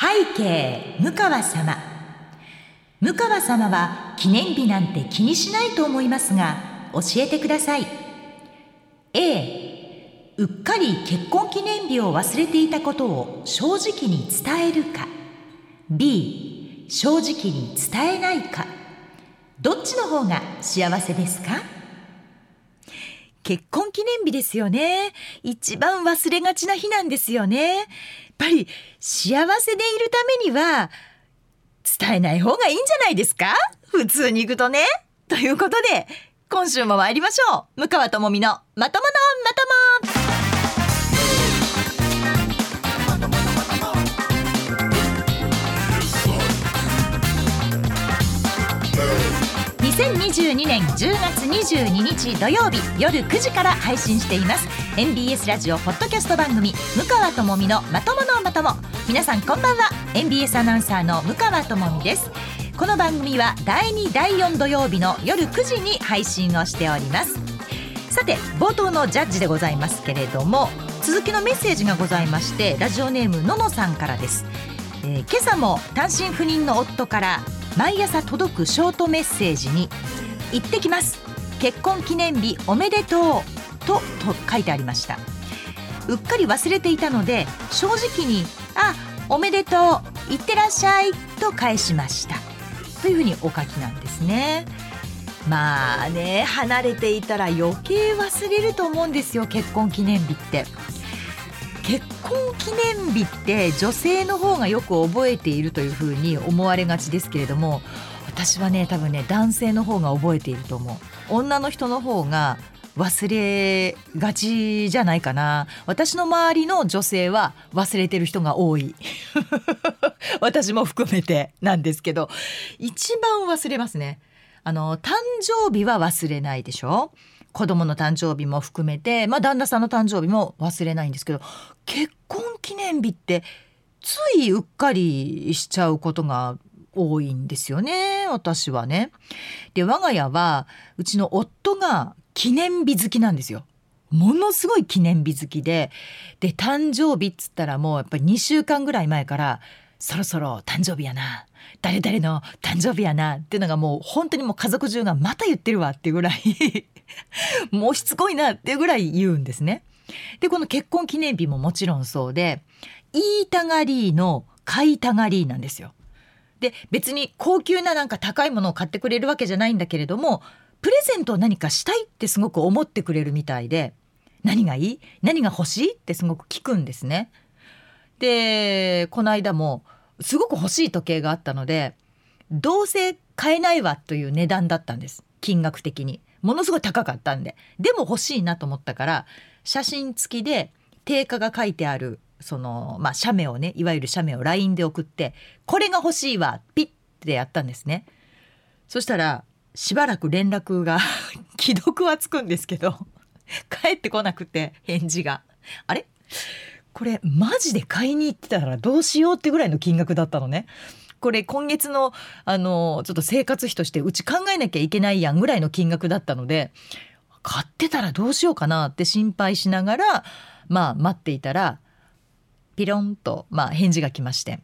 背景向川様。向川様は記念日なんて気にしないと思いますが教えてください。A うっかり結婚記念日を忘れていたことを正直に伝えるか。B 正直に伝えないか。どっちの方が幸せですか？結婚記念日ですよね。一番忘れがちな日なんですよね。やっぱり幸せでいるためには伝えない方がいいんじゃないですか？普通に行くとね。ということで今週も参りましょう。向川智美のまとものまとも。2022年10月22日土曜日夜9時から配信しています。MBS ラジオポッドキャスト番組向川智美のまとものまとも皆さんこんばんは。MBS アナウンサーの向川智美です。この番組は第2第4土曜日の夜9時に配信をしております。さて冒頭のジャッジでございますけれども続きのメッセージがございましてラジオネームののさんからです。えー、今朝も単身赴任の夫から毎朝届くショートメッセージに「行ってきます。結婚記念日おめでとう」とと書いてありました。うっかり忘れていたので正直に「あおめでとう行ってらっしゃい」と返しました。というふうにお書きなんですね。まあね離れていたら余計忘れると思うんですよ結婚記念日って。結婚記念日って女性の方がよく覚えているというふうに思われがちですけれども私はね多分ね男性の方が覚えていると思う。女の人の方が忘れがちじゃないかな。私の周りの女性は忘れてる人が多い。私も含めてなんですけど一番忘れますね。あの誕生日は忘れないでしょ？子供の誕生日も含めて、まあ、旦那さんの誕生日も忘れないんですけど結婚記念日ってついうっかりしちゃうことが多いんですよね私はね。で我が家はうちの夫が記念日好きなんですよ。ものすごい記念日好きでで誕生日っつったらもうやっぱり2週間ぐらい前からそろそろ誕生日やな誰々の誕生日やなっていうのがもう本当にもう家族中がまた言ってるわっていうぐらい もうしつこいなっていうぐらい言うんですね。でこの結婚記念日ももちろんそうで言いたがりの買いたがりなんですよ。で別に高級ななんか高いものを買ってくれるわけじゃないんだけれどもプレゼントを何かしたいってすごく思ってくれるみたいで何がいい？何が欲しい？ってすごく聞くんですね。でこの間もすごく欲しい時計があったのでどうせ買えないわという値段だったんです。金額的に。ものすごい高かったんで。でも欲しいなと思ったから写真付きで定価が書いてあるそのまあ写メをねいわゆる写メを LINE で送ってこれが欲しいわピッてやったんですね。そしたらしばらく連絡が 既読はつくんですけど帰ってこなくて返事が。あれ？これマジで買いに行ってたらどうしようってぐらいの金額だったのね。これ今月のあのちょっと生活費としてうち考えなきゃいけないやんぐらいの金額だったので買ってたらどうしようかなって心配しながらまあ待っていたらピロンと、まあ、返事が来まして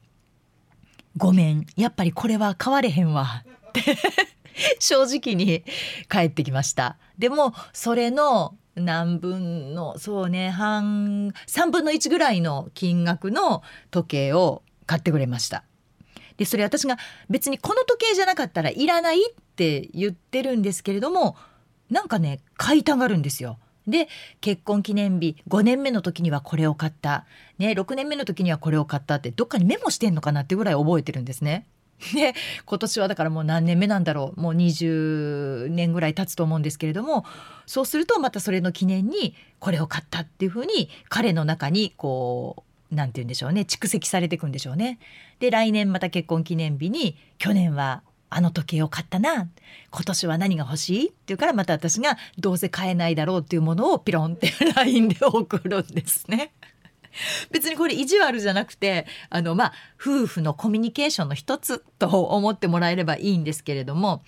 「ごめんやっぱりこれは買われへんわ」って 正直に返ってきました。でもそれの何分のそうね半3分の1ぐらいの金額の時計を買ってくれました。でそれ私が別にこの時計じゃなかったらいらないって言ってるんですけれどもなんかね買いたがるんですよ。で結婚記念日5年目の時にはこれを買った、ね、6年目の時にはこれを買ったってどっかにメモしてんのかなってぐらい覚えてるんですね。で 今年はだからもう何年目なんだろうもう20年ぐらい経つと思うんですけれどもそうするとまたそれの記念にこれを買ったっていうふうに彼の中にこうなんて言うんでしょうね蓄積されていくんでしょうね。で来年また結婚記念日に去年はあの時計を買ったな今年は何が欲しいって言うからまた私がどうせ買えないだろうっていうものをピロンって LINE で送るんですね。別にこれ意地悪じゃなくてあのまあ夫婦のコミュニケーションの一つと思ってもらえればいいんですけれども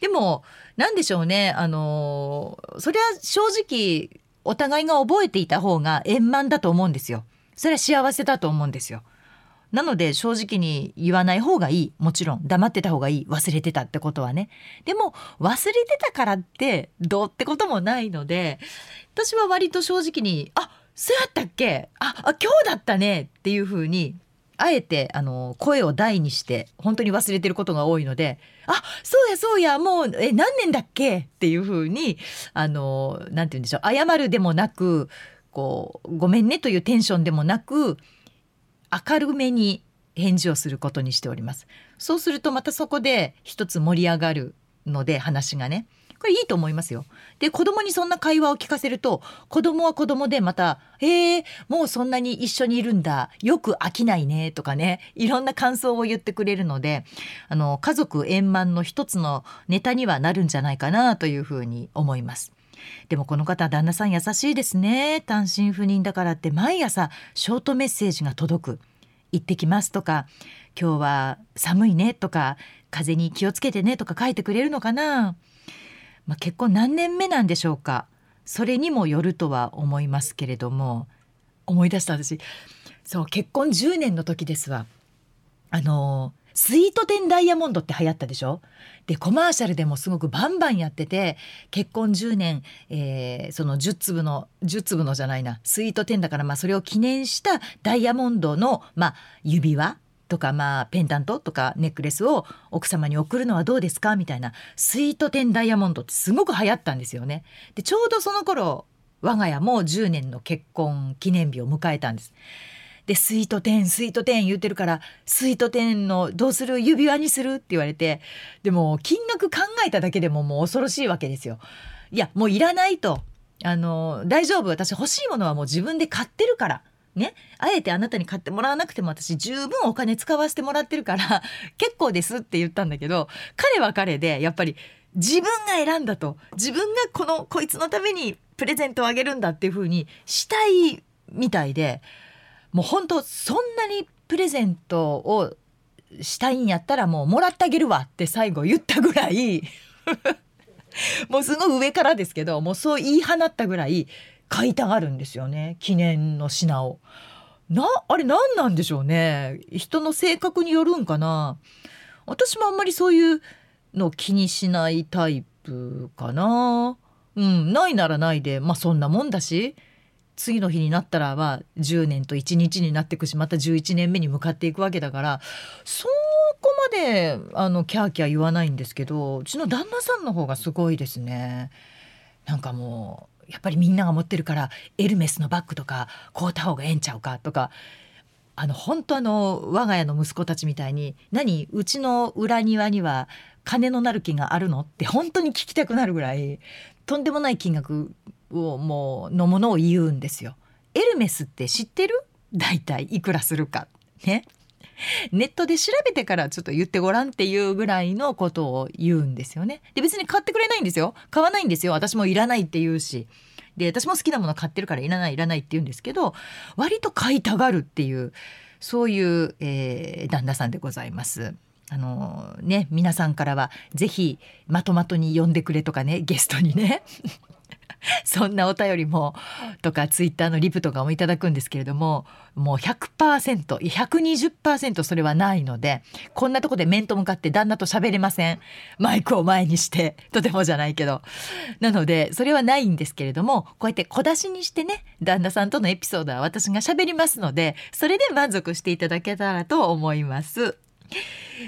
でも何でしょうねあのそれは正直お互いが覚えていた方が円満だと思うんですよ。それは幸せだと思うんですよ。なので正直に言わない方がいいもちろん黙ってた方がいい忘れてたってことはねでも忘れてたからってどうってこともないので私は割と正直に「あそうやったっけ？ああ今日だったね」っていうふうにあえてあの声を大にして本当に忘れてることが多いので「あそうやそうやもうえ何年だっけ?」っていうふうにあのなんて言うんでしょう謝るでもなくこうごめんねというテンションでもなく明るめに返事をすることにしております。そうするとまたそこで一つ盛り上がるので話がね。これいいと思いますよ。で子供にそんな会話を聞かせると子供は子供でまた「へえもうそんなに一緒にいるんだ。よく飽きないね」とかね。いろんな感想を言ってくれるのであの家族円満の一つのネタにはなるんじゃないかなというふうに思います。でもこの方旦那さん優しいですね。単身赴任だからって毎朝ショートメッセージが届く。行ってきますとか今日は寒いね。とか風に気をつけてね。とか書いてくれるのかな、まあ、結婚何年目なんでしょうか。それにもよるとは思いますけれども。思い出した私。そう結婚10年の時ですわ。あのスイートテンダイヤモンドって流行ったでしょ。でコマーシャルでもすごくバンバンやってて結婚10年、えー、その10粒の10粒のじゃないな。スイートテンだからまあそれを記念したダイヤモンドの、まあ、指輪。とかまあペンダントとかネックレスを奥様に送るのはどうですか？みたいなスイートテンダイヤモンドってすごく流行ったんですよね。でちょうどその頃我が家も10年の結婚記念日を迎えたんです。でスイートテンスイートテン言ってるからスイートテンのどうする？指輪にする？って言われてでも金額考えただけでももう恐ろしいわけですよ。いやもういらないとあの大丈夫私欲しいものはもう自分で買ってるから。ね、あえてあなたに買ってもらわなくても私十分お金使わせてもらってるから 結構ですって言ったんだけど彼は彼でやっぱり自分が選んだと。自分がこのこいつのためにプレゼントをあげるんだっていう風にしたいみたいでもう本当そんなにプレゼントをしたいんやったらもうもらってあげるわって最後言ったぐらい もうすごい上からですけどもうそう言い放ったぐらい買いたがるんですよね記念の品を。なあれ何なんでしょうね人の性格によるんかな私もあんまりそういうの気にしないタイプかなうんないならないでまあそんなもんだし次の日になったらまあ10年と1日になっていくしまた11年目に向かっていくわけだからそこまであのキャーキャー言わないんですけどうちの旦那さんの方がすごいですね。なんかもうやっぱりみんなが持ってるからエルメスのバッグとか買うた方がええんちゃうかとかあの本当あの我が家の息子たちみたいに「何うちの裏庭には金のなる木があるの?」って本当に聞きたくなるぐらいとんでもない金額をもうのものを言うんですよ。エルメスって知ってる？大体いくらするかね。ネットで調べてからちょっと言ってごらんっていうぐらいのことを言うんですよね。で別に買ってくれないんですよ。買わないんですよ。私もいらないって言うし。で私も好きなもの買ってるからいらないいらないって言うんですけど割と買いたがるっていうそういう、えー、旦那さんでございます。あのね皆さんからは是非まとまとに呼んでくれとかねゲストにね そんなお便りもとかツイッターのリプとかもいただくんですけれどももう 100%120% それはないのでこんなとこで面と向かって旦那と喋れませんマイクを前にしてとてもじゃないけどなのでそれはないんですけれどもこうやって小出しにしてね旦那さんとのエピソードは私が喋りますのでそれで満足していただけたらと思います。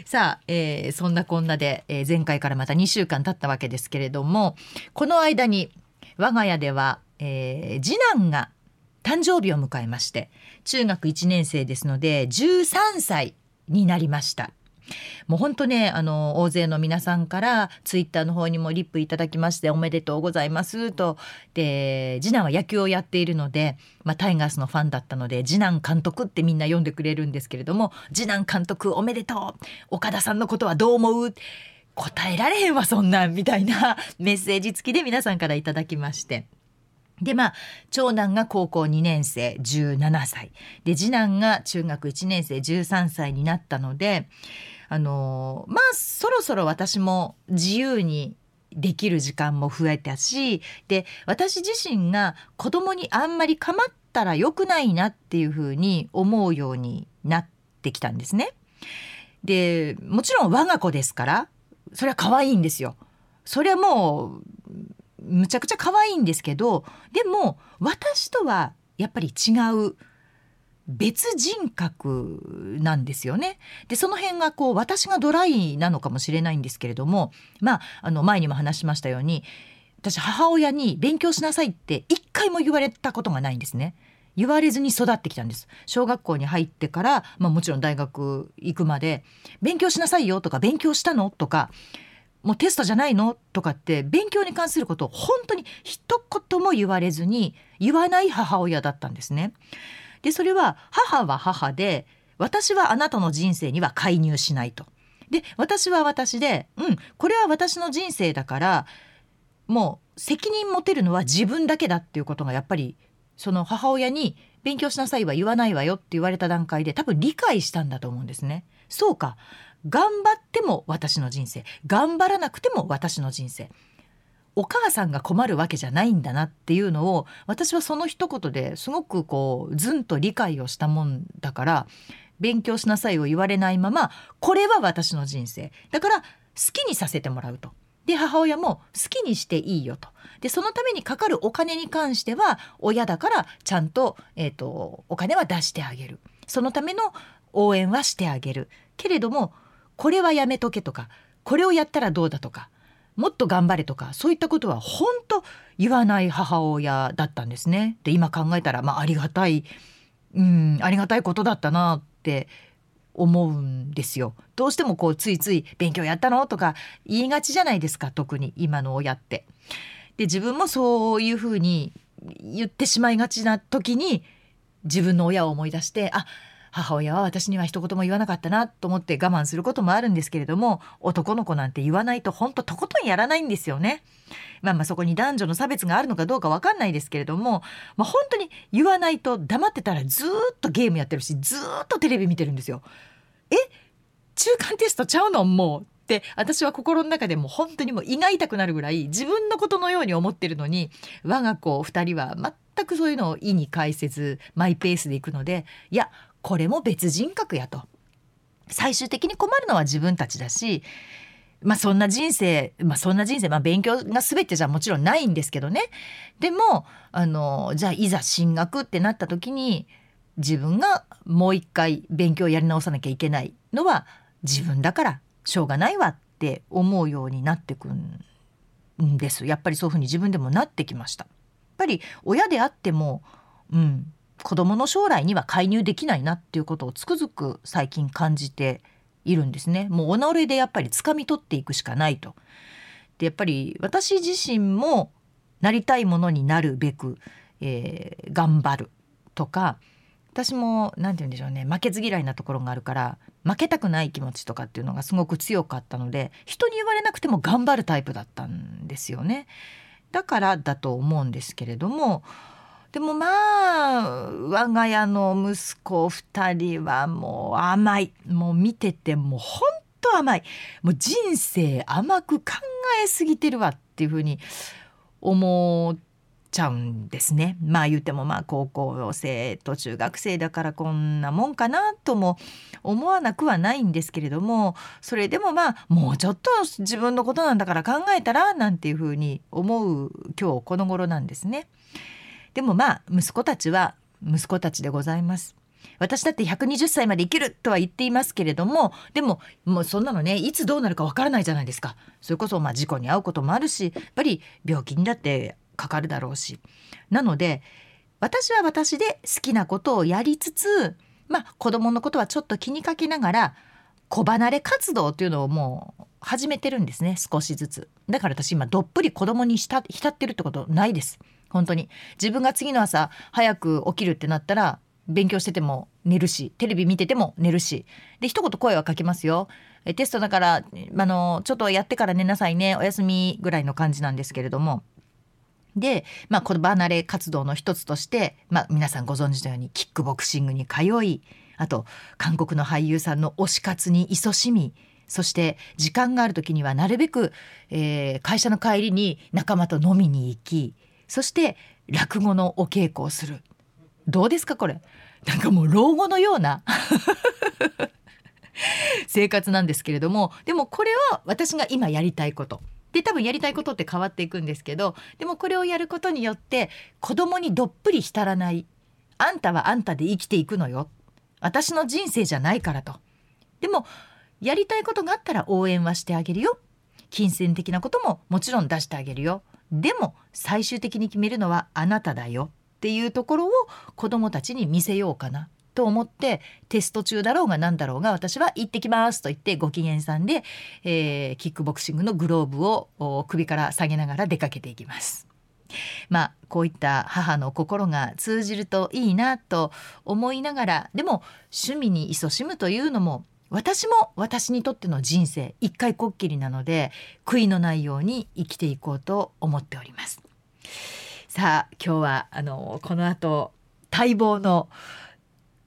さあ、えー、そんなこんなで、えー、前回からまた2週間経ったわけですけれどもこの間に我が家では、えー、次男が誕生日を迎えまして中学1年生ですので13歳になりました。もう本当ねあの大勢の皆さんからツイッターの方にもリップいただきましておめでとうございますと。で次男は野球をやっているので、まあ、タイガースのファンだったので次男監督ってみんな読んでくれるんですけれども次男監督おめでとう岡田さんのことはどう思う？答えられへんわそんなんみたいな メッセージ付きで皆さんからいただきまして。でまあ長男が高校2年生17歳で次男が中学1年生13歳になったのであのまあそろそろ私も自由にできる時間も増えたしで私自身が子供にあんまり構ったら良くないなっていうふうに思うようになってきたんですね。でもちろん我が子ですからそれは可愛いんですよ。それはもうむちゃくちゃ可愛いんですけどでも私とはやっぱり違う別人格なんですよね。でその辺がこう私がドライなのかもしれないんですけれどもまああの前にも話しましたように私母親に勉強しなさいって一回も言われたことがないんですね。言われずに育ってきたんです小学校に入ってから、まあ、もちろん大学行くまで「勉強しなさいよ」とか「勉強したの?」とか「もうテストじゃないの?」とかって勉強に関することを本当に一言も言われずに言わない母親だったんですね。でそれは母は母で私はあなたの人生には介入しないと。で私は私でうんこれは私の人生だからもう責任持てるのは自分だけだっていうことがやっぱりその母親に勉強しなさいは言わないわよって言われた段階で多分理解したんだと思うんですね。そうか頑張っても私の人生頑張らなくても私の人生お母さんが困るわけじゃないんだなっていうのを私はその一言ですごくこうずんと理解をしたもんだから勉強しなさいを言われないままこれは私の人生だから好きにさせてもらうと。で母親も好きにしていいよと。でそのためにかかるお金に関しては親だからちゃんと,、えーとお金は出してあげる。そのための応援はしてあげる。けれどもこれはやめとけとかこれをやったらどうだとかもっと頑張れとかそういったことは本当言わない母親だったんですね。で今考えたら、まあ、ありがたいうんありがたいことだったなって思うんですよ。どうしてもこうついつい「勉強やったの?」とか言いがちじゃないですか特に今の親って。で自分もそういうふうに言ってしまいがちな時に自分の親を思い出してあ母親は私には一言も言わなかったなと思って我慢することもあるんですけれども男の子なんて言わないと本当とことんやらないんですよね。まあまあそこに男女の差別があるのかどうか分かんないですけれども、まあ、本当に言わないと黙ってたらずっとゲームやってるしずっとテレビ見てるんですよ。え中間テストちゃうの？もうって私は心の中でも本当にもう胃が痛くなるぐらい自分のことのように思ってるのに我が子2人は全くそういうのを意に介せずマイペースでいくのでいやこれも別人格やと。最終的に困るのは自分たちだしまあそんな人生、まあ、そんな人生、まあ、勉強が全てじゃもちろんないんですけどね。でもあのじゃあいざ進学ってなった時に自分がもう一回勉強やり直さなきゃいけないのは自分だから。しょうがないわって思うようになってくんですやっぱりそういうふうに自分でもなってきました。やっぱり親であっても、うん、子どもの将来には介入できないなっていうことをつくづく最近感じているんですね。もう己でやっぱり掴み取っていくしかないと。でやっぱり私自身もなりたいものになるべく、えー、頑張るとか私も何て言うんでしょうね負けず嫌いなところがあるから負けたくない気持ちとかっていうのがすごく強かったので人に言われなくても頑張るタイプだったんですよね。だからだと思うんですけれどもでもまあ我が家の息子2人はもう甘いもう見ててもうほんと甘いもう人生甘く考えすぎてるわっていうふうに思っちゃうんですね。まあ言ってもまあ高校生と中学生だからこんなもんかなとも思わなくはないんですけれどもそれでもまあもうちょっと自分のことなんだから考えたらなんていうふうに思う今日この頃なんですね。でもまあ息子たちは息子たちでございます。私だって120歳まで生きるとは言っていますけれどもでももうそんなのねいつどうなるかわからないじゃないですかそれこそまあ事故に遭うこともあるしやっぱり病気にだってかかるだろうし。なので私は私で好きなことをやりつつまあ子供のことはちょっと気にかけながら子離れ活動っていうのをもう始めてるんですね。少しずつ。だから私今どっぷり子供に浸ってるってことないです。本当に。自分が次の朝早く起きるってなったら勉強してても寝るしテレビ見てても寝るし。で一言声はかけますよ。テストだからあのちょっとやってから寝なさいね。お休みぐらいの感じなんですけれども。で、まあ、子離れ活動の一つとして、まあ、皆さんご存知のようにキックボクシングに通いあと韓国の俳優さんの推し活に勤しみそして時間がある時にはなるべく、えー、会社の帰りに仲間と飲みに行きそして落語のお稽古をする。どうですかこれ？なんかもう老後のような 生活なんですけれどもでもこれは私が今やりたいこと。で多分やりたいことって変わっていくんですけどでもこれをやることによって子供にどっぷり浸らない。あんたはあんたで生きていくのよ。私の人生じゃないからと。でもやりたいことがあったら応援はしてあげるよ。金銭的なことももちろん出してあげるよ。でも最終的に決めるのはあなただよ。っていうところを子どもたちに見せようかな。と思ってテスト中だろうが何だろうが私は行ってきますと言ってご機嫌さんで、えー、キックボクシングのグローブを首から下げながら出かけていきます。まあこういった母の心が通じるといいなと思いながらでも趣味に勤しむというのも私も私にとっての人生一回こっきりなので悔いのないように生きていこうと思っておりますさあ今日はあのこの後待望の、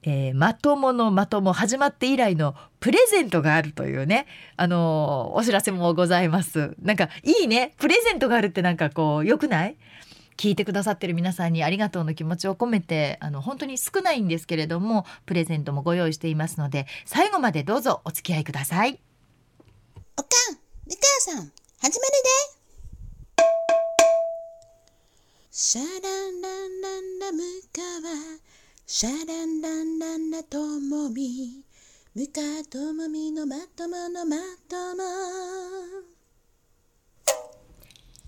えー、まとものまとも始まって以来のプレゼントがあるというね。あのお知らせもございます。なんかいいね。プレゼントがあるってなんかこう良くない？聞いてくださってる皆さんにありがとうの気持ちを込めてあの本当に少ないんですけれどもプレゼントもご用意していますので最後までどうぞお付き合いください。おかんみかやさん始まるでシャランランランラムカワシャランランランラともみムカともみのまとものまとも。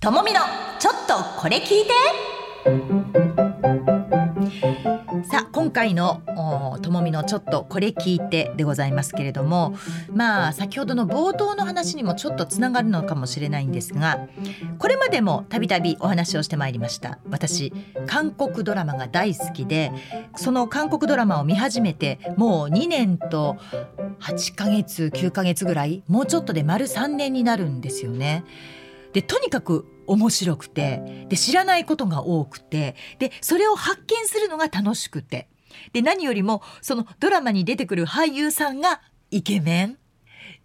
ともみのちょっとこれ聞いて。さあ今回のともみのちょっとこれ聞いてでございますけれどもまあ先ほどの冒頭の話にもちょっとつながるのかもしれないんですがこれまでもたびたびお話をしてまいりました私韓国ドラマが大好きでその韓国ドラマを見始めてもう2年と8ヶ月9ヶ月ぐらいもうちょっとで丸3年になるんですよね。でとにかく面白くてで知らないことが多くてでそれを発見するのが楽しくて。で何よりもそのドラマに出てくる俳優さんがイケメン。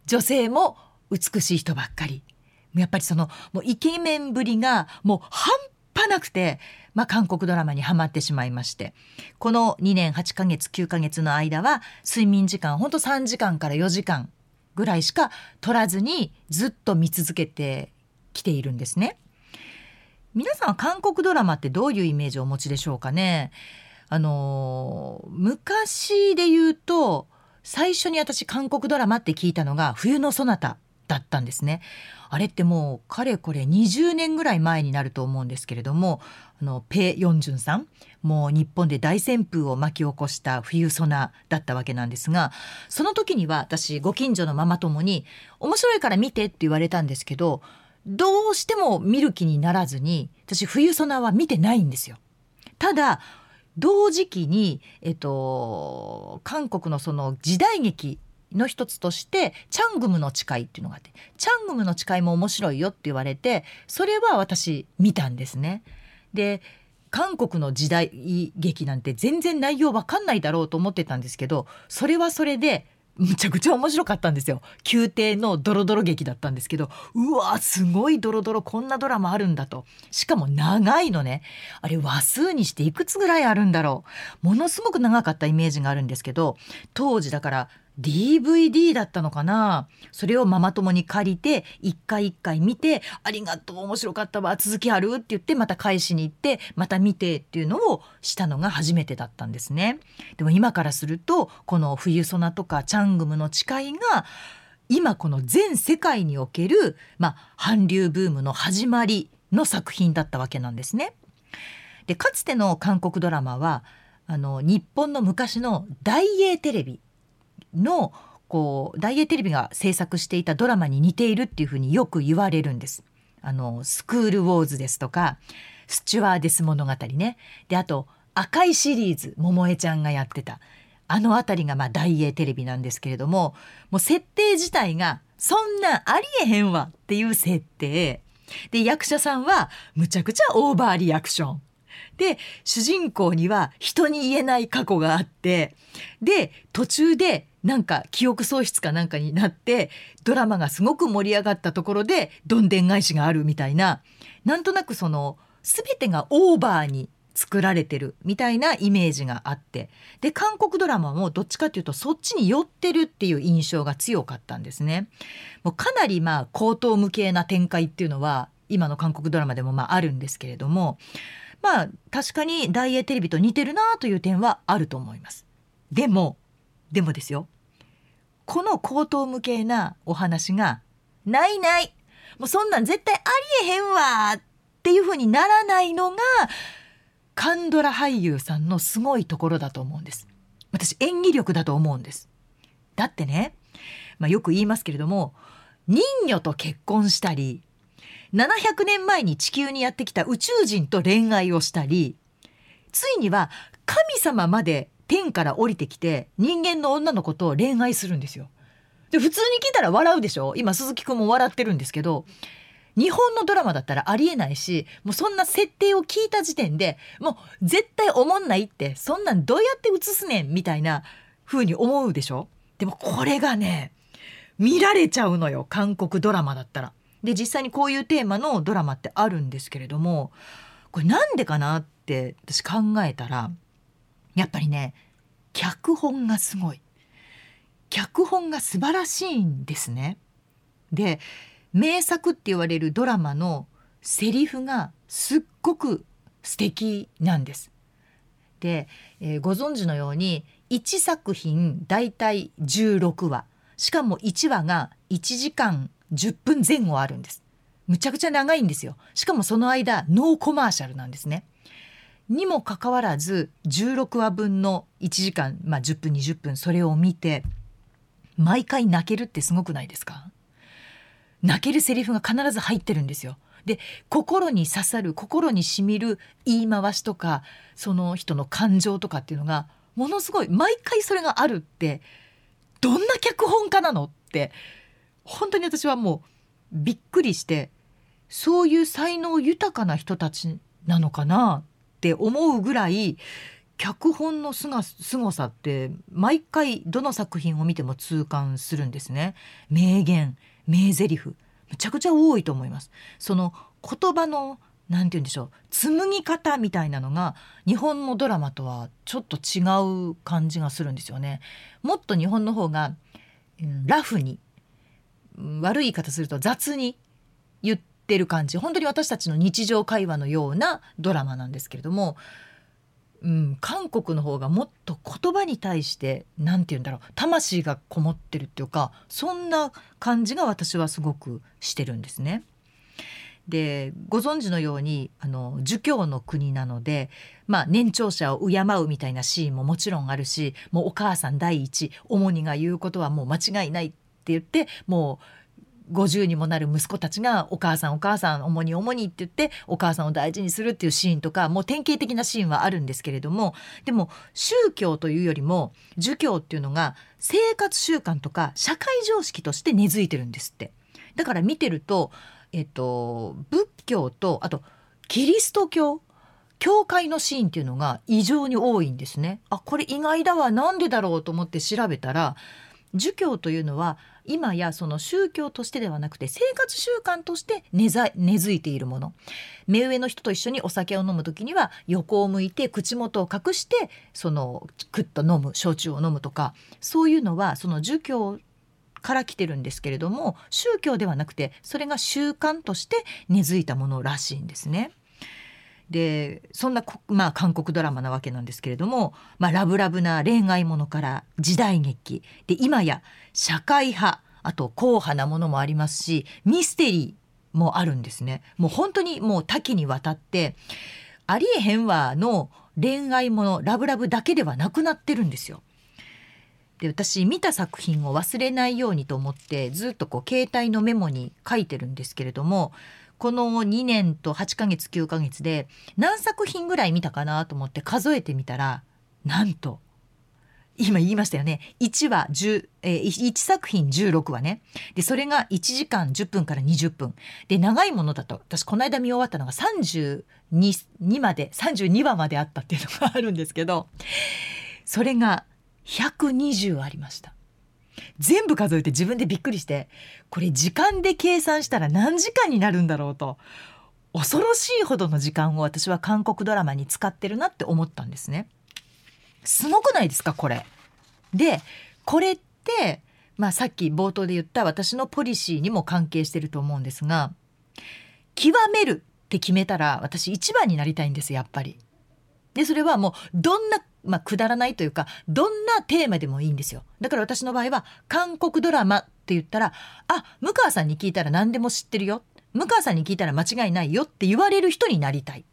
女性も美しい人ばっかり。やっぱりそのもうイケメンぶりがもう半端なくて、まあ、韓国ドラマにはまってしまいまして。この2年8ヶ月9ヶ月の間は睡眠時間ほんと3時間から4時間ぐらいしか取らずにずっと見続けてきているんですね。皆さんは韓国ドラマってどういうイメージをお持ちでしょうかね？あの昔で言うと最初に私韓国ドラマって聞いたのが「冬のそなた」だったんですね。あれってもうかれこれ20年ぐらい前になると思うんですけれどもあのペ・ヨンジュンさんもう日本で大旋風を巻き起こした冬ソナだったわけなんですがその時には私ご近所のママ友に「面白いから見て」って言われたんですけどどうしても見る気にならずに私冬ソナは見てないんですよ。ただ同時期に、えっと、韓国のその時代劇の一つとしてチャングムの誓いっていうのがあってチャングムの誓いも面白いよって言われてそれは私見たんですね。で韓国の時代劇なんて全然内容わかんないだろうと思ってたんですけどそれはそれでむちゃくちゃ面白かったんですよ。宮廷のドロドロ劇だったんですけどうわすごいドロドロこんなドラマあるんだと。しかも長いのね。あれ話数にしていくつぐらいあるんだろう。ものすごく長かったイメージがあるんですけど当時だから DVD だったのかな？それをママ友に借りて一回一回見て「ありがとう面白かったわ続きある?」って言ってまた返しに行ってまた見てっていうのをしたのが初めてだったんですね。でも今からするとこの「冬ソナ」とか「チャングムの誓い」が今この全世界における、まあ、韓流ブームの始まりの作品だったわけなんですね。でかつての韓国ドラマはあの日本の昔の大英テレビのこう大英テレビが制作していたドラマに似ているっていうふうによく言われるんです。あのスクールウォーズですとかスチュワーデス物語ね。であと赤いシリーズ桃江ちゃんがやってた。あの辺りがまあ大英テレビなんですけれどももう設定自体がそんなんありえへんわっていう設定。で役者さんはむちゃくちゃオーバーリアクション。で主人公には人に言えない過去があってで途中でなんか記憶喪失かなんかになってドラマがすごく盛り上がったところでどんでん返しがあるみたいななんとなくその全てがオーバーに作られてるみたいなイメージがあってで韓国ドラマもどっちかっていうとそっちに寄ってるっていう印象が強かったんですね。もうかなりまあ高等無形な展開っていうのは今の韓国ドラマでもまああるんですけれどもまあ確かに大英テレビと似てるなという点はあると思います。でもでもですよ。この高等無形なお話がないない。もうそんなん絶対ありえへんわっていう風にならないのがカンドラ俳優さんのすごいところだと思うんです。私演技力だと思うんです。だってね、まあ、よく言いますけれども人魚と結婚したり700年前に地球にやってきた宇宙人と恋愛をしたりついには神様まで天から降りてきて人間の女の子と恋愛するんですよ。で普通に聞いたら笑うでしょ？今鈴木くんも笑ってるんですけど日本のドラマだったらありえないしもうそんな設定を聞いた時点でもう絶対思んないってそんなんどうやって映すねんみたいな風に思うでしょ？でもこれがね見られちゃうのよ韓国ドラマだったら。で実際にこういうテーマのドラマってあるんですけれどもこれなんでかなって私考えたらやっぱりね脚本がすごい脚本が素晴らしいんですね。で名作って言われるドラマのセリフがすっごく素敵なんです。で、えー、ご存知のように1作品だいたい16話しかも1話が1時間10分前後あるんです。むちゃくちゃ長いんですよ。しかもその間ノーコマーシャルなんですね。にもかかわらず16話分の1時間、まあ、10分20分それを見て毎回泣けるってすごくないですか？泣けるセリフが必ず入ってるんですよ。で心に刺さる心にしみる言い回しとかその人の感情とかっていうのがものすごい毎回それがあるってどんな脚本家なのって本当に私はもうびっくりしてそういう才能豊かな人たちなのかなって思うぐらい脚本のすが凄さって毎回どの作品を見ても痛感するんですね。名言名台詞むちゃくちゃ多いと思います。その言葉のなんて言うんでしょう紡ぎ方みたいなのが日本のドラマとはちょっと違う感じがするんですよね。もっと日本の方が、ラフに悪い言い方すると雑に言ってる感じ。本当に私たちの日常会話のようなドラマなんですけれども、うん、韓国の方がもっと言葉に対して何て言うんだろう。魂がこもってるっていうかそんな感じが私はすごくしてるんですね。でご存知のようにあの儒教の国なので、まあ、年長者を敬うみたいなシーンももちろんあるしもうお母さん第一主にが言うことはもう間違いないって言ってもう50にもなる息子たちが「お母さんお母さん主に主に」って言ってお母さんを大事にするっていうシーンとかもう典型的なシーンはあるんですけれどもでも宗教というよりも儒教っていうのが生活習慣とか社会常識として根付いてるんですって。だから見てると、えっと、仏教とあとキリスト教教会のシーンっていうのが異常に多いんですね。あこれ意外だわなんでだろうと思って調べたら儒教というのは今やその宗教としてではなくて生活習慣として根ざ根付いているもの目上の人と一緒にお酒を飲む時には横を向いて口元を隠してそのクッと飲む焼酎を飲むとかそういうのはその儒教から来てるんですけれども宗教ではなくてそれが習慣として根付いたものらしいんですね。でそんな、まあ、韓国ドラマなわけなんですけれども、まあ、ラブラブな恋愛ものから時代劇で今や社会派あと硬派なものもありますしミステリーもあるんですね。もう本当にもう多岐にわたってありえへんわの恋愛ものラブラブだけではなくなってるんですよ。で私見た作品を忘れないようにと思ってずっとこう携帯のメモに書いてるんですけれどもこの2年と8ヶ月9ヶ月で何作品ぐらい見たかなと思って数えてみたらなんと今言いましたよね。1話10、えー、1作品16話ね。でそれが1時間10分から20分。で長いものだと私この間見終わったのが32まで32話まであったっていうのがあるんですけどそれが120ありました。全部数えて自分でびっくりしてこれ時間で計算したら何時間になるんだろうと恐ろしいほどの時間を私は韓国ドラマに使ってるなって思ったんですね。すごくないですかこれ。でこれってまあさっき冒頭で言った私のポリシーにも関係してると思うんですが極めるって決めたら私一番になりたいんですやっぱり。でそれはもうどんなまあ、くだらないというかどんなテーマでもいいんですよだから私の場合は韓国ドラマって言ったらあ向川さんに聞いたら何でも知ってるよ向川さんに聞いたら間違いないよって言われる人になりたい。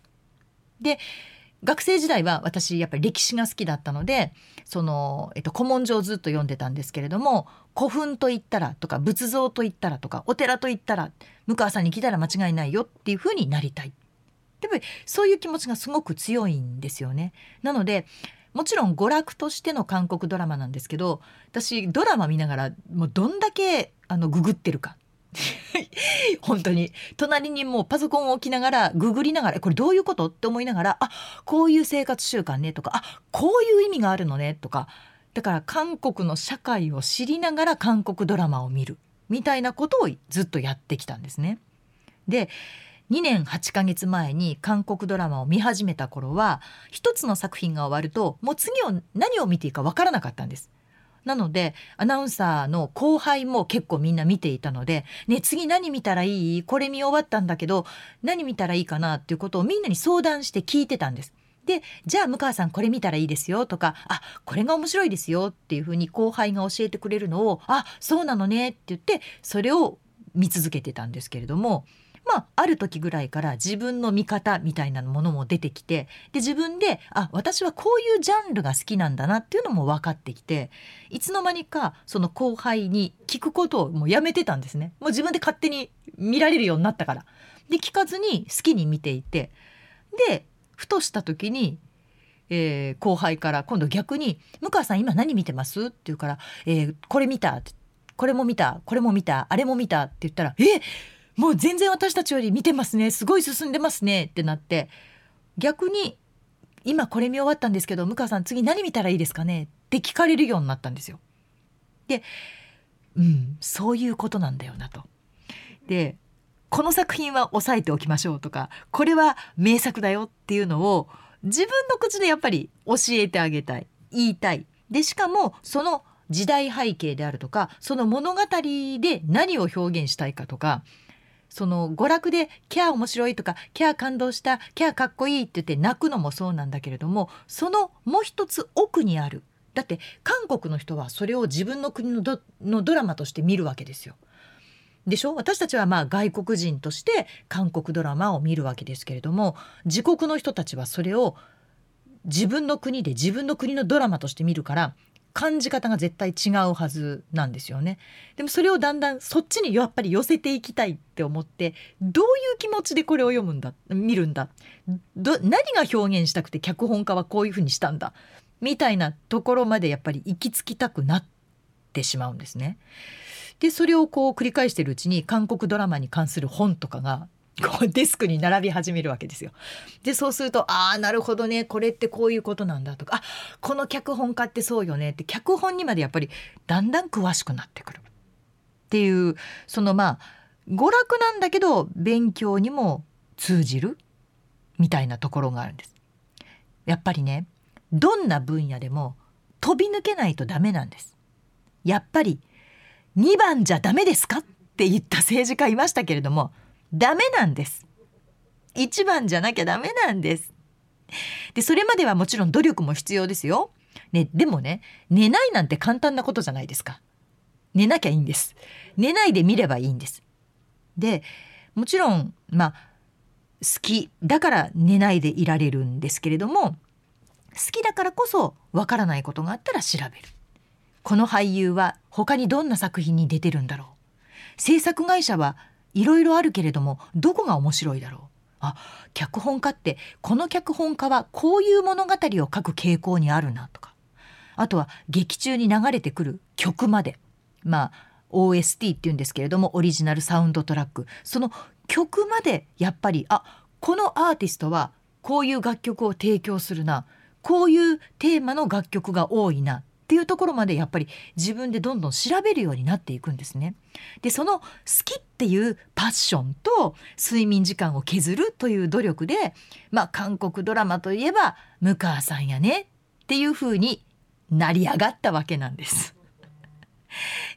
で学生時代は私やっぱり歴史が好きだったのでその、えっと、古文書をずっと読んでたんですけれども古墳と言ったらとか仏像と言ったらとかお寺と言ったら向川さんに聞いたら間違いないよっていうふうになりたい。やっぱりそういう気持ちがすごく強いんですよね。なのでもちろん娯楽としての韓国ドラマなんですけど私ドラマ見ながらもうどんだけあのググってるか。本当に。隣にもうパソコンを置きながらググりながらこれどういうこと？って思いながらあこういう生活習慣ねとかあこういう意味があるのねとか。だから韓国の社会を知りながら韓国ドラマを見る。みたいなことをずっとやってきたんですね。で2年8ヶ月前に韓国ドラマを見始めた頃は一つの作品が終わるともう次を何を見ていいかわからなかったんです。なのでアナウンサーの後輩も結構みんな見ていたので「ね次何見たらいい？これ見終わったんだけど何見たらいいかな」っていうことをみんなに相談して聞いてたんです。でじゃあ向川さんこれ見たらいいですよ？とかあこれが面白いですよ？っていうふうに後輩が教えてくれるのをあそうなのね？って言ってそれを見続けてたんですけれどもまあ、ある時ぐらいから自分の見方みたいなものも出てきてで自分であ私はこういうジャンルが好きなんだなっていうのも分かってきていつの間にかその後輩に聞くことをもうやめてたんですねもう自分で勝手に見られるようになったから。で聞かずに好きに見ていてでふとした時にえー、後輩から今度逆に「向川さん今何見てます?」って言うから「えー、これ見た」これも見たこれも見たあれも見た」って言ったら「えっ？もう全然私たちより見てますねすごい進んでますねってなって逆に今これ見終わったんですけど向川さん次何見たらいいですかねって聞かれるようになったんですよ。でうんそういうことなんだよなと。でこの作品は押さえておきましょうとかこれは名作だよっていうのを自分の口でやっぱり教えてあげたい言いたい。でしかもその時代背景であるとかその物語で何を表現したいかとかその娯楽で「キャー面白い」とか「キャー感動した」「キャーかっこいい」って言って泣くのもそうなんだけれどもそのもう一つ奥にあるだって韓国の人はそれを自分の国のドのドラマとして見るわけですよ。でしょ？私たちはまあ外国人として韓国ドラマを見るわけですけれども自国の人たちはそれを自分の国で自分の国のドラマとして見るから感じ方が絶対違うはずなんですよね。でもそれをだんだんそっちにやっぱり寄せていきたいって思ってどういう気持ちでこれを読むんだ見るんだど何が表現したくて脚本家はこういうふうにしたんだみたいなところまでやっぱり行き着きたくなってしまうんですね。でそれをこう繰り返してるうちに韓国ドラマに関する本とかがこうデスクに並び始めるわけですよ。でそうするとああなるほどねこれってこういうことなんだとかあこの脚本家ってそうよねって脚本にまでやっぱりだんだん詳しくなってくるっていうそのまあ娯楽なんだけど勉強にも通じるみたいなところがあるんです。やっぱりねどんな分野でも飛び抜けないとダメなんです。やっぱり2番じゃダメですかって言った政治家いましたけれどもダメなんです。一番じゃなきゃダメなんです。でそれまではもちろん努力も必要ですよ、ね、でもね寝ないなんて簡単なことじゃないですか。寝なきゃいいんです。寝ないで見ればいいんです。でもちろんまあ好きだから寝ないでいられるんですけれども好きだからこそわからないことがあったら調べる。この俳優は他にどんな作品に出てるんだろう。制作会社はいろいろあるけれどもどこが面白いだろう？あ脚本家ってこの脚本家はこういう物語を書く傾向にあるなとか。あとは劇中に流れてくる曲まで。まあ OST っていうんですけれどもオリジナルサウンドトラック。その曲までやっぱりあこのアーティストはこういう楽曲を提供するなこういうテーマの楽曲が多いなっていうところまでやっぱり自分でどんどん調べるようになっていくんですね。でその好きっていうパッションと睡眠時間を削るという努力でまあ韓国ドラマといえば向川さんやねっていう風に成り上がったわけなんです。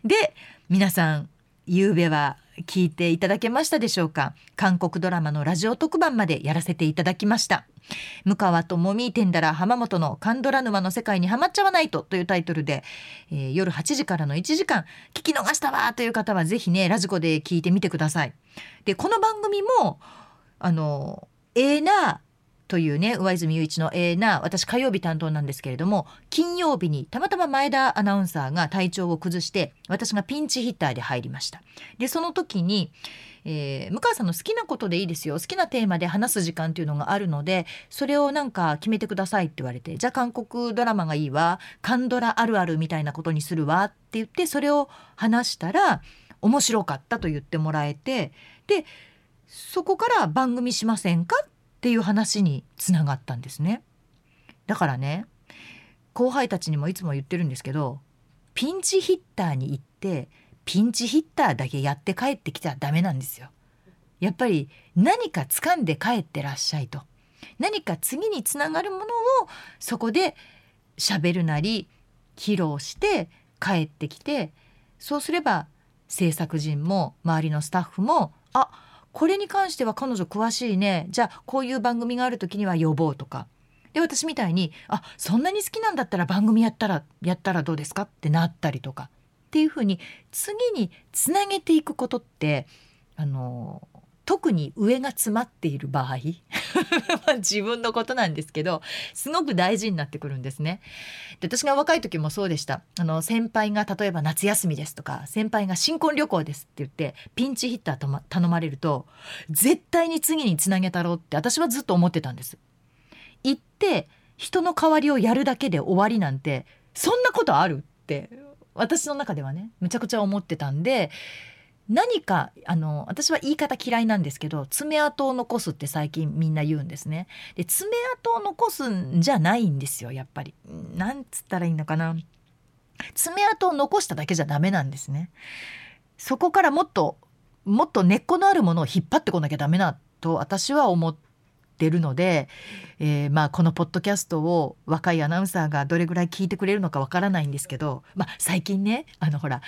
で皆さん夕べは聞いていただけましたでしょうか？韓国ドラマのラジオ特番までやらせていただきました。向川智美天だら浜本のカンドラ沼の世界にはまっちゃわないとというタイトルで、えー、夜8時からの1時間聞き逃したわという方はぜひねラジコで聞いてみてください。でこの番組もあのええー、なというね上泉雄一のええな私火曜日担当なんですけれども金曜日にたまたま前田アナウンサーが体調を崩して私がピンチヒッターで入りました。でその時に、えー、向川さんの好きなことでいいですよ。好きなテーマで話す時間っていうのがあるのでそれをなんか決めてくださいって言われてじゃあ韓国ドラマがいいわカンドラあるあるみたいなことにするわって言ってそれを話したら面白かったと言ってもらえてでそこから番組しませんかっっていう話につながったんですね。だからね後輩たちにもいつも言ってるんですけどピンチヒッターに行ってピンチヒッターだけやって帰ってきたらダメなんですよ。やっぱり何か掴んで帰ってらっしゃいと何か次につながるものをそこで喋るなり披露して帰ってきてそうすれば制作陣も周りのスタッフもあこれに関しては彼女詳しいね。じゃあこういう番組がある時には呼ぼうとか。で私みたいにあそんなに好きなんだったら番組やったらやったらどうですかってなったりとか。っていうふうに次につなげていくことってあの特に上が詰まっている場合 自分のことなんですけどすごく大事になってくるんですね。で私が若い時もそうでしたあの先輩が例えば夏休みですとか先輩が新婚旅行ですって言ってピンチヒッターと、ま、頼まれると絶対に次につなげたろうって私はずっと思ってたんです。行って人の代わりをやるだけで終わりなんてそんなことあるって私の中ではねむちゃくちゃ思ってたんで何かあの私は言い方嫌いなんですけど爪痕を残すって最近みんな言うんですね。で爪痕を残すんじゃないんですよやっぱり。なんつったらいいのかな。爪痕を残しただけじゃダメなんですね。そこからもっともっと根っこのあるものを引っ張ってこなきゃダメなと私は思ってるので、えー、まあこのポッドキャストを若いアナウンサーがどれぐらい聞いてくれるのかわからないんですけど、まあ、最近ねあのほら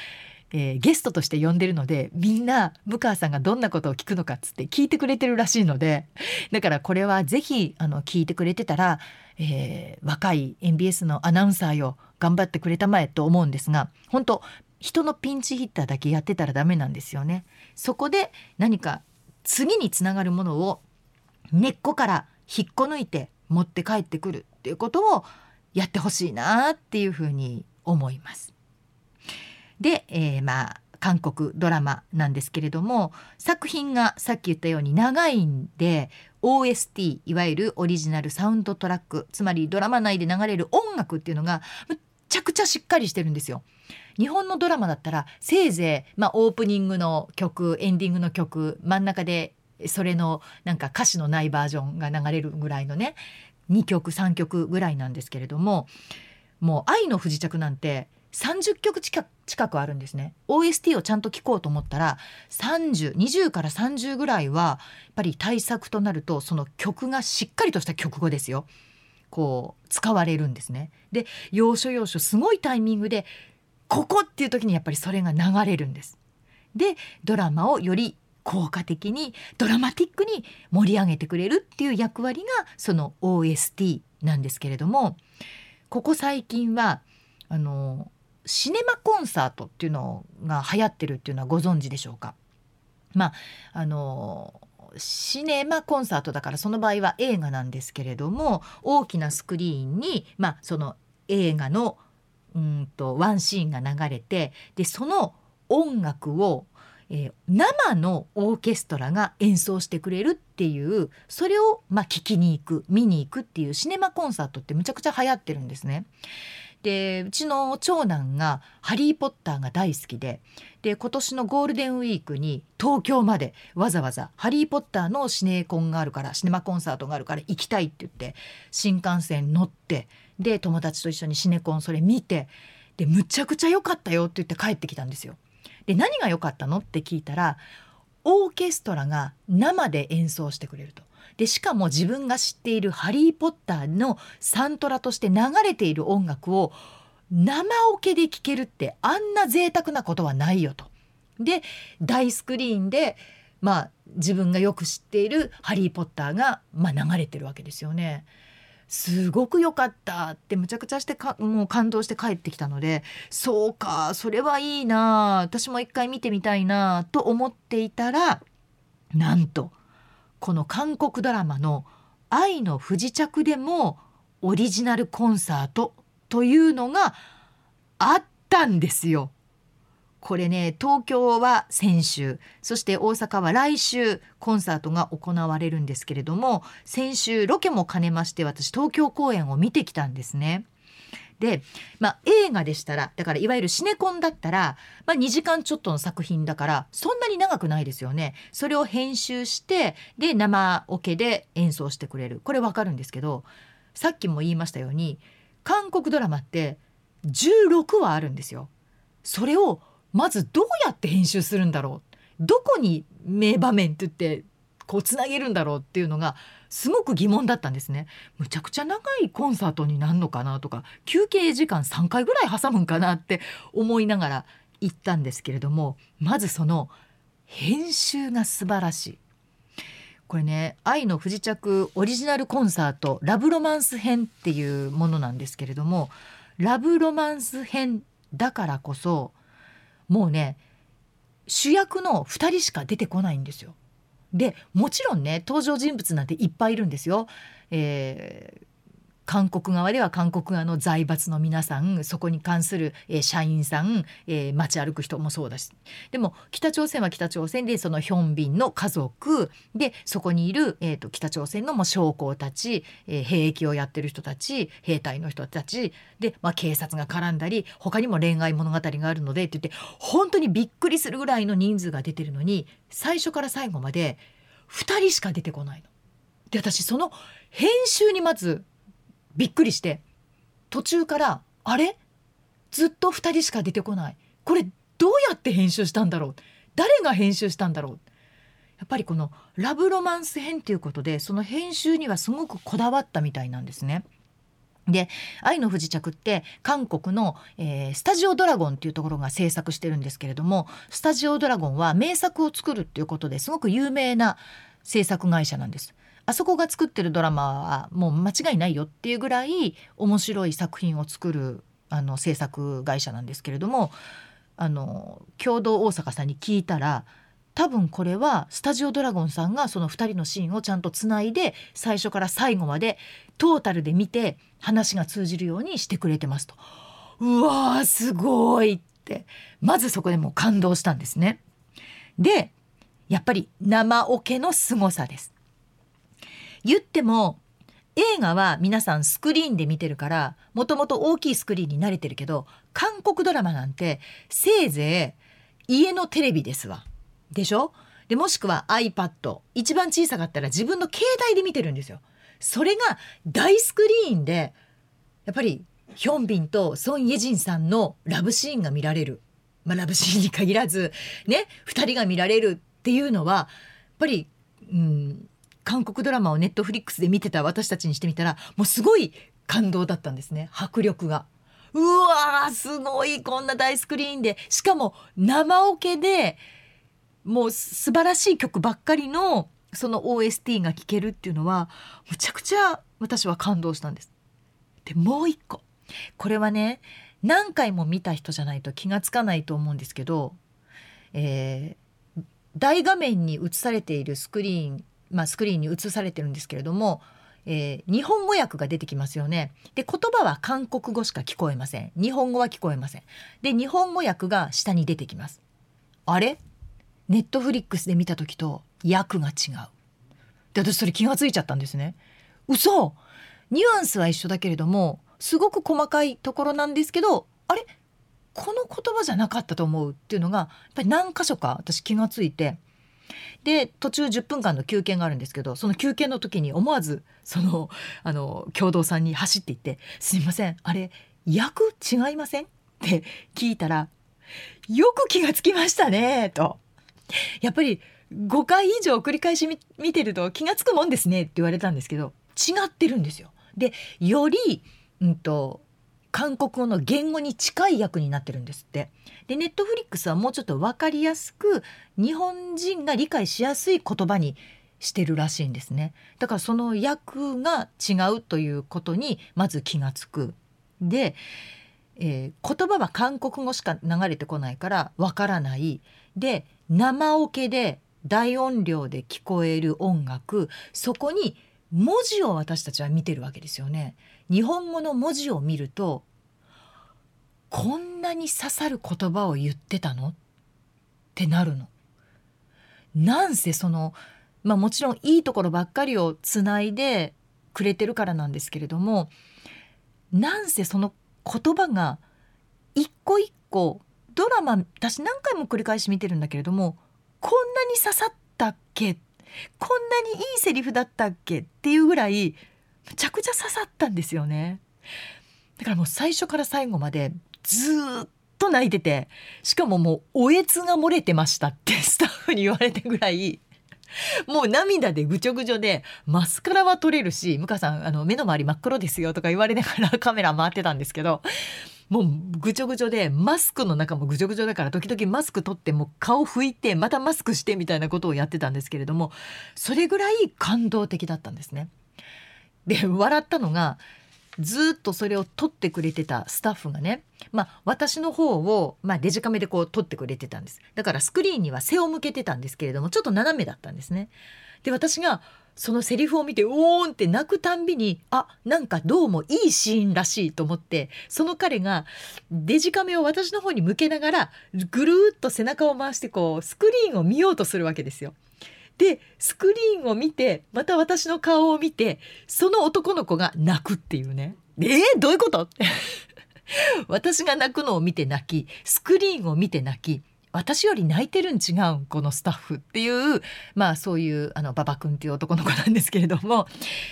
えー、ゲストとして呼んでるのでみんな向川さんがどんなことを聞くのかっつって聞いてくれてるらしいのでだからこれはぜひあの聞いてくれてたら、えー、若い MBS のアナウンサーよ頑張ってくれたまえと思うんですが本当人のピンチヒッターだけやってたらダメなんですよね。そこで何か次につながるものを根っこから引っこ抜いて持って帰ってくるっていうことをやってほしいなっていうふうに思います。で、えー、まあ韓国ドラマなんですけれども作品がさっき言ったように長いんで OST いわゆるオリジナルサウンドトラックつまりドラマ内で流れる音楽っていうのがむっちゃくちゃしっかりしてるんですよ。日本のドラマだったらせいぜい、まあ、オープニングの曲エンディングの曲真ん中でそれのなんか歌詞のないバージョンが流れるぐらいのね2曲3曲ぐらいなんですけれどももう「愛の不時着」なんて30曲近くあるんですね。OST をちゃんと聴こうと思ったら3020から30ぐらいはやっぱり対策となるとその曲がしっかりとした曲語ですよ。こう使われるんですね。で要所要所すごいタイミングでここっていう時にやっぱりそれが流れるんです。でドラマをより効果的にドラマティックに盛り上げてくれるっていう役割がその OST なんですけれどもここ最近はあのシネマコンサートっていうのが流行ってるっていうのはご存知でしょうか？まああのシネマコンサートだからその場合は映画なんですけれども大きなスクリーンに、まあ、その映画のうんとワンシーンが流れてでその音楽を、えー生のオーケストラが演奏してくれるっていうそれをまあ聞きに行く見に行くっていうシネマコンサートってむちゃくちゃ流行ってるんですね。でうちの長男が「ハリー・ポッター」が大好きでで今年のゴールデンウィークに東京までわざわざ「ハリー・ポッター」のシネコンがあるからシネマコンサートがあるから行きたいって言って新幹線乗ってで友達と一緒にシネコンそれ見てでむちゃくちゃ良かったよって言って帰ってきたんですよ。で何が良かったのって聞いたらオーケストラが生で演奏してくれると。でしかも自分が知っている「ハリー・ポッター」のサントラとして流れている音楽を生オケで聴けるってあんな贅沢なことはないよと。で大スクリーンでまあ自分がよく知っている「ハリー・ポッターが」まあ、流れてるわけですよね。すごく良かったってむちゃくちゃしてもう感動して帰ってきたのでそうかそれはいいな私も一回見てみたいなと思っていたらなんとこの韓国ドラマの「愛の不時着」でもオリジナルコンサートというのがあったんですよ。これね東京は先週そして大阪は来週コンサートが行われるんですけれども先週ロケも兼ねまして私東京公演を見てきたんですね。で、まあ、映画でしたらだからいわゆるシネコンだったら、まあ、2時間ちょっとの作品だからそんなに長くないですよね。それを編集してで生オケで演奏してくれるこれわかるんですけどさっきも言いましたように韓国ドラマって16話あるんですよ。それをまずどうやって編集するんだろうどこに名場面って言ってこうつなげるんだろうっていうのがすごく疑問だったんですねむちゃくちゃ長いコンサートになるのかなとか休憩時間3回ぐらい挟むんかなって思いながら行ったんですけれどもまずその編集が素晴らしいこれね「愛の不時着オリジナルコンサートラブロマンス編」っていうものなんですけれどもラブロマンス編だからこそもうね主役の2人しか出てこないんですよ。でもちろんね登場人物なんていっぱいいるんですよ。えー韓国側では韓国側の財閥の皆さんそこに関する、えー社員さん、えー街歩く人もそうだしでも北朝鮮は北朝鮮でそのヒョンビンの家族でそこにいる、えー、と北朝鮮のもう将校たち、えー兵役をやってる人たち兵隊の人たちで、まあ、警察が絡んだり他にも恋愛物語があるのでって言って本当にびっくりするぐらいの人数が出てるのに最初から最後まで2人しか出てこないの。で私その編集にまずびっくりして途中からあれ？ずっと2人しか出てこないこれどうやって編集したんだろう？誰が編集したんだろう？やっぱりこのラブロマンス編ということでその編集にはすごくこだわったみたいなんですね。で「愛の不時着」って韓国の、えースタジオドラゴンっていうところが制作してるんですけれどもスタジオドラゴンは名作を作るっていうことですごく有名な制作会社なんです。あそこが作ってるドラマはもう間違いないよっていうぐらい面白い作品を作るあの制作会社なんですけれどもあの共同大阪さんに聞いたら多分これはスタジオドラゴンさんがその2人のシーンをちゃんとつないで最初から最後までトータルで見て話が通じるようにしてくれてますと。うわーすごいってまずそこでもう感動したんですね。でやっぱり生オケの凄さです。言っても映画は皆さんスクリーンで見てるからもともと大きいスクリーンに慣れてるけど韓国ドラマなんてせいぜい家のテレビですわ。でしょ？でもしくは iPad 一番小さかったら自分の携帯で見てるんですよ。それが大スクリーンでやっぱりヒョンビンとソン・イェジンさんのラブシーンが見られる。まあ、ラブシーンに限らずね2人が見られるっていうのはやっぱり、うん、韓国ドラマをネットフリックスで見てた私たちにしてみたらもうすごい感動だったんですね迫力が。うわーすごいこんな大スクリーンでしかも生オケでもう素晴らしい曲ばっかりのその OST が聴けるっていうのはむちゃくちゃ私は感動したんです。でもう一個これはね何回も見た人じゃないと気がつかないと思うんですけど、えー大画面に映されているスクリーン、まあ、スクリーンに映されてるんですけれどもえー日本語訳が出てきますよね。で言葉は韓国語しか聞こえません。日本語は聞こえません。で日本語訳が下に出てきます。あれ？ネットフリックスで見た時と訳が違う。で私それ気がついちゃったんですね。嘘！ニュアンスは一緒だけれどもすごく細かいところなんですけどあれ？この言葉じゃなかったと思うっていうのがやっぱり何箇所か私気がついてで途中10分間の休憩があるんですけどその休憩の時に思わずそのあの共同さんに走っていって「すいませんあれ役違いません?」って聞いたら「よく気がつきましたね」と。やっぱり5回以上繰り返し見てると気がつくもんですねって言われたんですけど違ってるんですよ。でより、うん、と韓国語の言語に近い役になってるんですって。でネットフリックスはもうちょっと分かりやすく日本人が理解しやすい言葉にしてるらしいんですね。だからその役が違うということにまず気がつく。で、えー言葉は韓国語しか流れてこないからわからない。で生オケで大音量で聞こえる音楽そこに文字を私たちは見てるわけですよね。日本語の文字を見るとこんなに刺さる言葉を言ってたの？ってなるの。なんせそのまあもちろんいいところばっかりをつないでくれてるからなんですけれどもなんせその言葉が一個一個ドラマ私何回も繰り返し見てるんだけれどもこんなに刺さったっけ？こんなにいいセリフだったっけ？っていうぐらいむちゃくちゃ刺さったんですよね。だからもう最初から最後までずっと泣いててしかももうおえつが漏れてましたって スタッフに言われてぐらいもう涙でぐちょぐちょでマスカラは取れるし向川さんあの目の周り真っ黒ですよとか言われながら カメラ回ってたんですけどもうぐちょぐちょでマスクの中もぐちょぐちょだから時々マスク取ってもう顔拭いてまたマスクしてみたいなことをやってたんですけれどもそれぐらい感動的だったんですね。で笑ったのがずっとそれを撮ってくれてたスタッフがね、まあ、私の方を、まあ、デジカメでこう撮ってくれてたんですだからスクリーンには背を向けてたんですけれどもちょっと斜めだったんですね。で私がそのセリフを見ておーんって泣くたんびにあなんかどうもいいシーンらしいと思ってその彼がデジカメを私の方に向けながらぐるーっと背中を回してこうスクリーンを見ようとするわけですよ。でスクリーンを見てまた私の顔を見てその男の子が泣くっていうね。えー、どういうこと？私が泣くのを見て泣きスクリーンを見て泣き私より泣いてるん違うんこのスタッフっていうまあそういうあの馬場君っていう男の子なんですけれども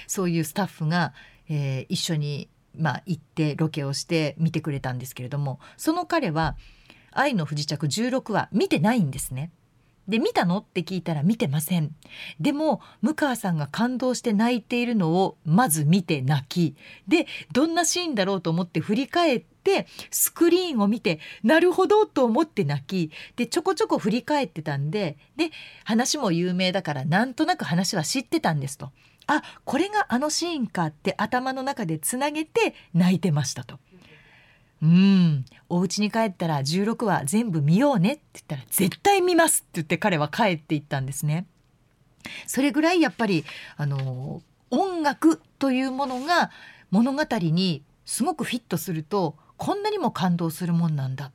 そういうスタッフが、えー一緒に、まあ、行ってロケをして見てくれたんですけれどもその彼は「愛の不時着16話」見てないんですね。で見たの？って聞いたら見てませんでも向川さんが感動して泣いているのをまず見て泣きでどんなシーンだろうと思って振り返ってスクリーンを見てなるほどと思って泣きでちょこちょこ振り返ってたんでで話も有名だからなんとなく話は知ってたんですと。あこれがあのシーンかって頭の中でつなげて泣いてましたと。うんお家に帰ったら16話全部見ようねって言ったら絶対見ますって言って彼は帰っていったんですね。それぐらいやっぱりあの音楽というものが物語にすごくフィットするとこんなにも感動するもんなんだ。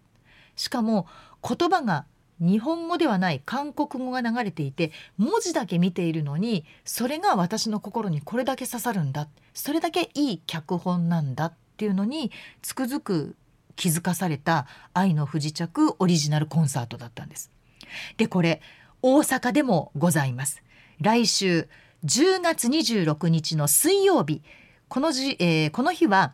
しかも言葉が日本語ではない韓国語が流れていて文字だけ見ているのにそれが私の心にこれだけ刺さるんだそれだけいい脚本なんだっていうのにつくづく気づかされた「愛の不時着」オリジナルコンサートだったんです。でこれ大阪でもございます。来週10月26日の水曜日。このじ、えーこの日は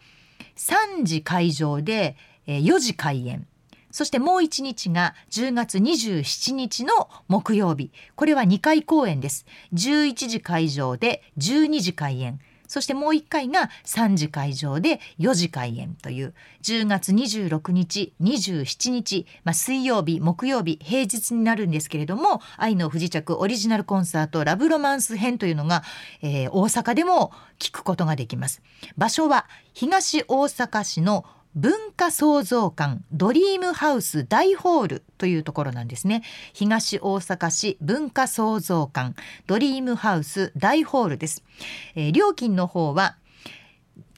3時会場で、え4時開演。そしてもう1日が10月27日の木曜日。これは2回公演です。11時会場で12時開演。そしてもう1回が3時会場で4時開演という10月26日27日、まあ、水曜日木曜日平日になるんですけれども「愛の不時着」オリジナルコンサートラブロマンス編というのが、えー大阪でも聞くことができます。場所は東大阪市の文化創造館ドリームハウス大ホールというところなんですね。東大阪市文化創造館ドリームハウス大ホールです、えー、料金の方は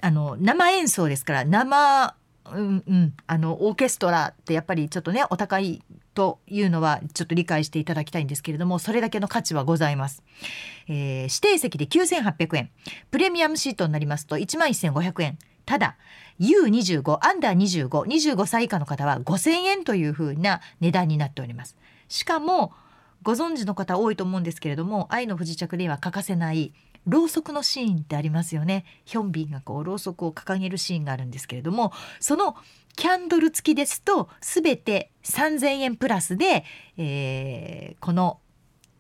あの生演奏ですから生うんうん、あのオーケストラってやっぱりちょっとねお高いというのはちょっと理解していただきたいんですけれどもそれだけの価値はございます、えー、指定席で9800円。プレミアムシートになりますと1万1500円。ただ U25 アンダー2525歳以下の方は5000円というふうな値段になっております。しかもご存知の方多いと思うんですけれども愛の不時着では欠かせないろうそくのシーンってありますよね。ヒョンビンがこうろうそくを掲げるシーンがあるんですけれどもそのキャンドル付きですと全て3000円プラスで、えー、この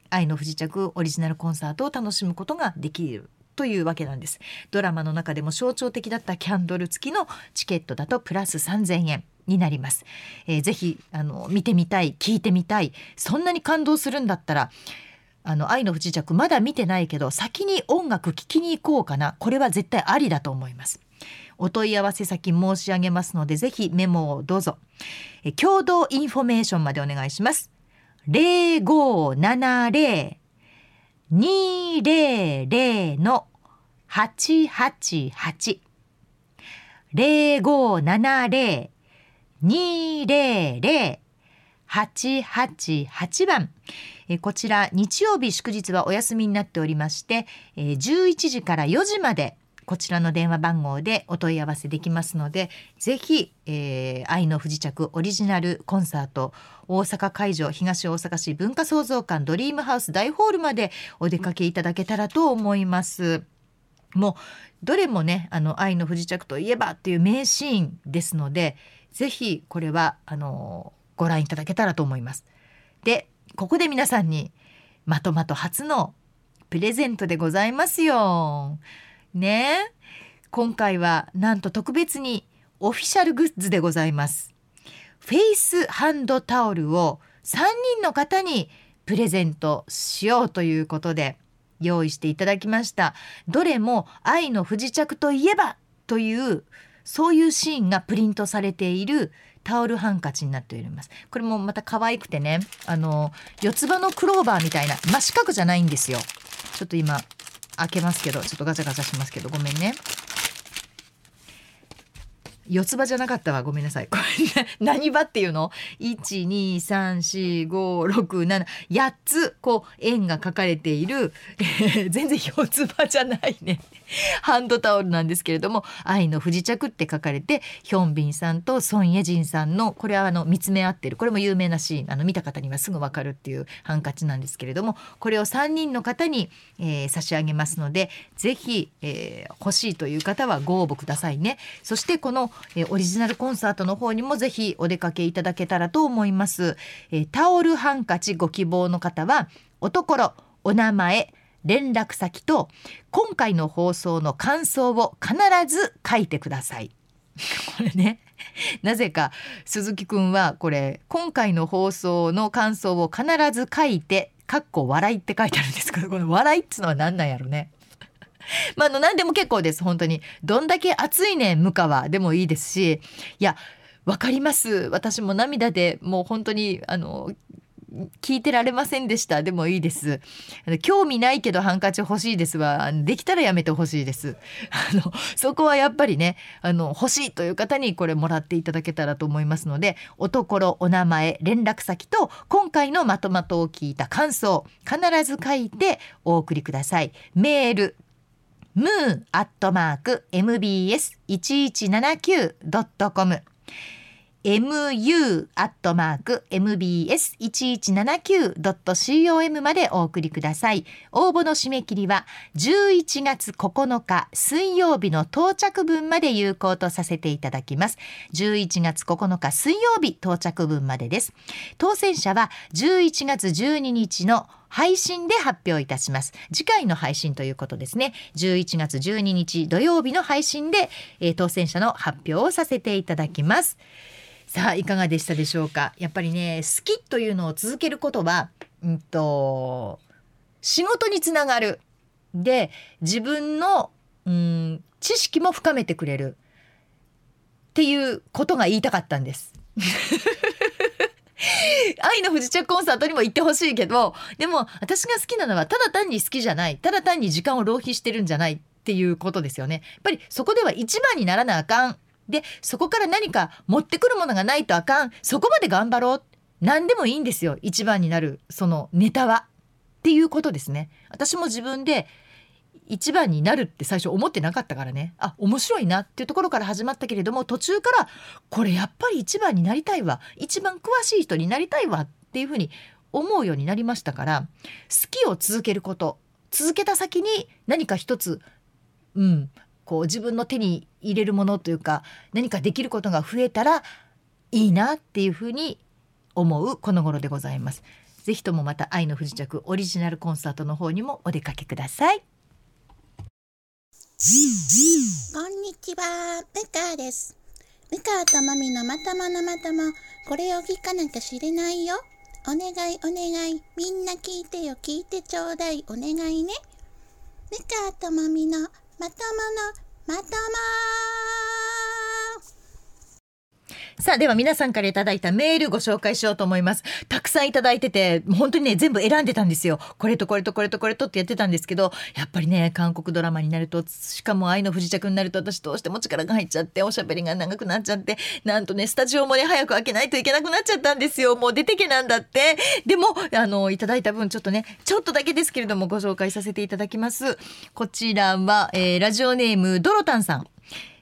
愛の不時着オリジナルコンサートを楽しむことができる。というわけなんです。ドラマの中でも象徴的だったキャンドル付きのチケットだとプラス3000円になります、えー、ぜひあの見てみたい聞いてみたいそんなに感動するんだったらあの愛の不時着まだ見てないけど先に音楽聴きに行こうかな。これは絶対ありだと思います。お問い合わせ先申し上げますのでぜひメモをどうぞ。え共同インフォメーションまでお願いします。0570 200の888 0570 200 888番。こちら日曜日祝日はお休みになっておりまして、11時から4時までこちらの電話番号でお問い合わせできますのでぜひ、えー、愛の不時着オリジナルコンサート大阪会場東大阪市文化創造館ドリームハウス大ホールまでお出かけいただけたらと思います。もうどれもねあの愛の不時着といえばっていう名シーンですのでぜひこれはあのご覧いただけたらと思います。でここで皆さんにまとまと初のプレゼントでございますよ。ね今回はなんと特別にオフィシャルグッズでございますフェイスハンドタオルを3人の方にプレゼントしようということで用意していただきました。どれも愛の不時着といえばというそういうシーンがプリントされているタオルハンカチになっております。これもまた可愛くてねあの四つ葉のクローバーみたいな真四角じゃないんですよ。ちょっと今開けますけどちょっとガチャガチャしますけどごめんね。四つ葉じゃなかったわ。ごめんなさい。こ れ何葉っていうの？1234567 8つこう円が書かれている、えー、全然四つ葉じゃないね。ハンドタオルなんですけれども「愛の不時着」って書かれてヒョンビンさんとソン・イェジンさんのこれはあの見つめ合ってる。これも有名なシーン。あの見た方にはすぐ分かるっていうハンカチなんですけれどもこれを3人の方に、えー、差し上げますのでぜひ、えー、欲しいという方はご応募くださいね。そしてこの、えー、オリジナルコンサートの方にもぜひお出かけいただけたらと思います。えー、タオルハンカチご希望の方はおところお名前連絡先と今回の放送の感想を必ず書いてください。これねなぜか鈴木くんはこれ今回の放送の感想を必ず書いて「かっこ笑い」って書いてあるんですけどこの「笑い」っつうのは何なんやろね。まあ、の何でも結構です本当に。どんだけ暑いねん向川でもいいですし。いやわかります。私も涙でもう本当にあの聞いてられませんでした。でもいいです。興味ないけどハンカチ欲しいですはできたらやめてほしいです。あのそこはやっぱりねあの欲しいという方にこれもらっていただけたらと思いますのでおところお名前連絡先と今回のまとまとを聞いた感想必ず書いてお送りください。メールムーアットマーク mbs1179.com mu.mbs1179.com までお送りください。応募の締め切りは11月9日水曜日の到着分まで有効とさせていただきます。11月9日水曜日到着分までです。当選者は11月12日の配信で発表いたします。次回の配信ということですね。11月12日土曜日の配信で、えー、当選者の発表をさせていただきます。さあいかがでしたでしょうか？やっぱりね好きというのを続けることは、うんと、仕事につながるで自分の、うん、知識も深めてくれるっていうことが言いたかったんです。愛の不時着コンサートにも行ってほしいけどでも私が好きなのはただ単に好きじゃないただ単に時間を浪費してるんじゃないっていうことですよね。やっぱりそこでは一番にならなあかん。でそこから何か持ってくるものがないとあかん。そこまで頑張ろう。何でもいいんですよ。一番になるそのネタは。っていうことですね。私も自分で一番になるって最初思ってなかったからね。あ面白いな。っていうところから始まったけれども途中からこれやっぱり一番になりたいわ。一番詳しい人になりたいわ。っていうふうに思うようになりましたから好きを続けること。続けた先に何か一つうんこう自分の手に入れるものというか何かできることが増えたらいいなっていうふうに思うこの頃でございます。ぜひともまた愛の不時着オリジナルコンサートの方にもお出かけください。こんにちは、むかです。むかともみのまとものまとも、これを聞かなきゃ知れないよ。お願いお願い、みんな聞いてよ、聞いてちょうだい、お願いね。むかともみのまとものまたまさあでは皆さんからいただいたメールご紹介しようと思います。たくさんいただいてて本当にね全部選んでたんですよ。これとこれとこれとこれとってやってたんですけどやっぱりね韓国ドラマになるとしかも愛の不時着になると私どうしても力が入っちゃっておしゃべりが長くなっちゃってなんとねスタジオもね早く開けないといけなくなっちゃったんですよ。もう出てけなんだって。でもあのいただいた分ちょっとねちょっとだけですけれどもご紹介させていただきます。こちらは、えーラジオネームドロタンさん。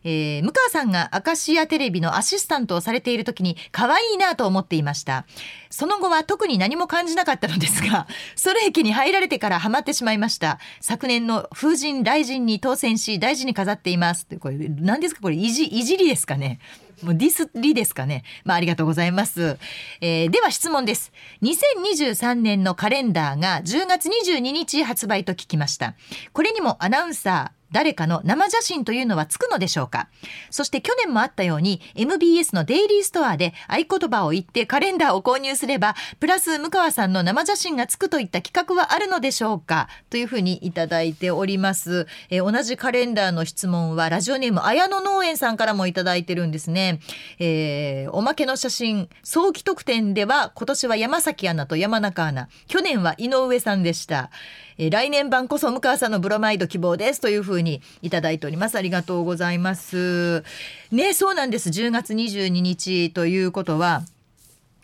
えー、向川さんがアカシアテレビのアシスタントをされている時に可愛いなと思っていましたその後は特に何も感じなかったのですが それ駅に入られてからハマってしまいました昨年の風神雷神に当選し大事に飾っていますこれ何ですか？これいじいじりですかね？もうディスリですかね？まあ、ありがとうございます。えーでは質問です。2023年のカレンダーが10月22日発売と聞きました。これにもアナウンサー、誰かの生写真というのはつくのでしょうか？そして去年もあったように MBS のデイリーストアで合言葉を言ってカレンダーを購入すればプラス向川さんの生写真がつくといった企画はあるのでしょうか？というふうにいただいております、えー同じカレンダーの質問はラジオネーム綾野農園さんからもいただいてるんですね、えーおまけの写真早期特典では今年は山崎アナと山中アナ。去年は井上さんでした。えー来年版こそ向川さんのブロマイド希望ですというふうにいただいております。ありがとうございます。ねそうなんです。10月22日ということは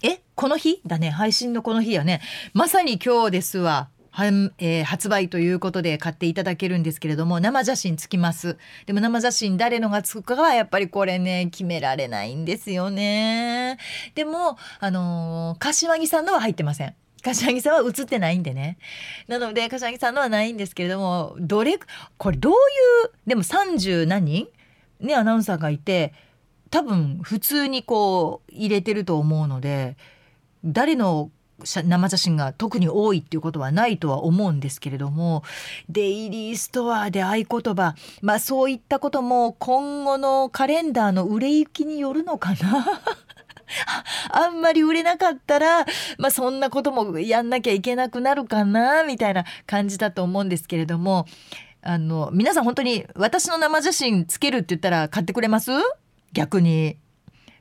えこの日だね。配信のこの日やね。まさに今日ですわ。はんえー発売ということで買っていただけるんですけれども生写真つきます。でも生写真誰のがつくかはやっぱりこれね決められないんですよね。でもあのー柏木さんのは入ってません。柏木さんは映ってないんでね。なので柏木さんのはないんですけれどもどれこれどういうでも30何人？ねアナウンサーがいて多分普通にこう入れてると思うので誰の生写真が特に多いっていうことはないとは思うんですけれどもデイリーストアで合言葉まあそういったことも今後のカレンダーの売れ行きによるのかな？あんまり売れなかったら、まあ、そんなこともやんなきゃいけなくなるかなみたいな感じだと思うんですけれどもあの皆さん本当に私の生写真つけるって言ったら買ってくれます？逆に。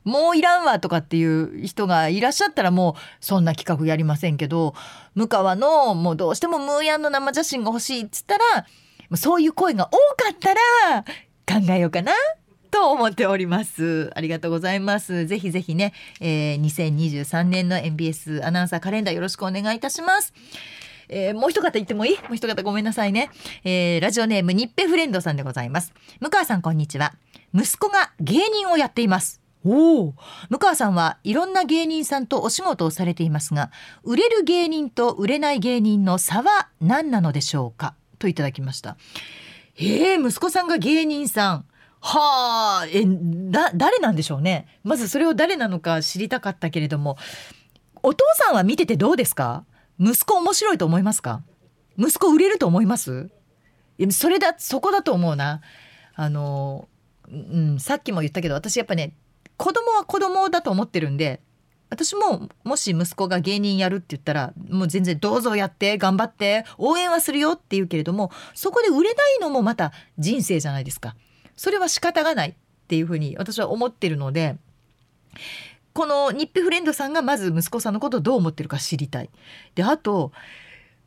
もういらんわとかっていう人がいらっしゃったらもうそんな企画やりませんけど向川のもうどうしてもムーヤンの生写真が欲しいっつったらそういう声が多かったら考えようかなと思っております。ありがとうございます。ぜひぜひね、えー、2023年の MBS アナウンサーカレンダーよろしくお願いいたします。えーもう一方言ってもいい？もう一方ごめんなさいね。えーラジオネームニッペフレンドさんでございます。向川さんこんにちは。息子が芸人をやっています。おお向川さんはいろんな芸人さんとお仕事をされていますが売れる芸人と売れない芸人の差は何なのでしょうか？といただきましたえー、息子さんが芸人さんはあえだ誰なんでしょうね。まずそれを誰なのか知りたかったけれども。お父さんは見ててどうですか？息子面白いと思いますか？息子売れると思います？いやそれだそこだと思うな。あの、うん、さっきも言ったけど私やっぱね子供は子供だと思ってるんで私ももし息子が芸人やるって言ったらもう全然どうぞやって頑張って応援はするよって言うけれどもそこで売れないのもまた人生じゃないですか。それは仕方がないっていうふうに私は思ってるのでこのニッピフレンドさんがまず息子さんのことをどう思ってるか知りたい。であと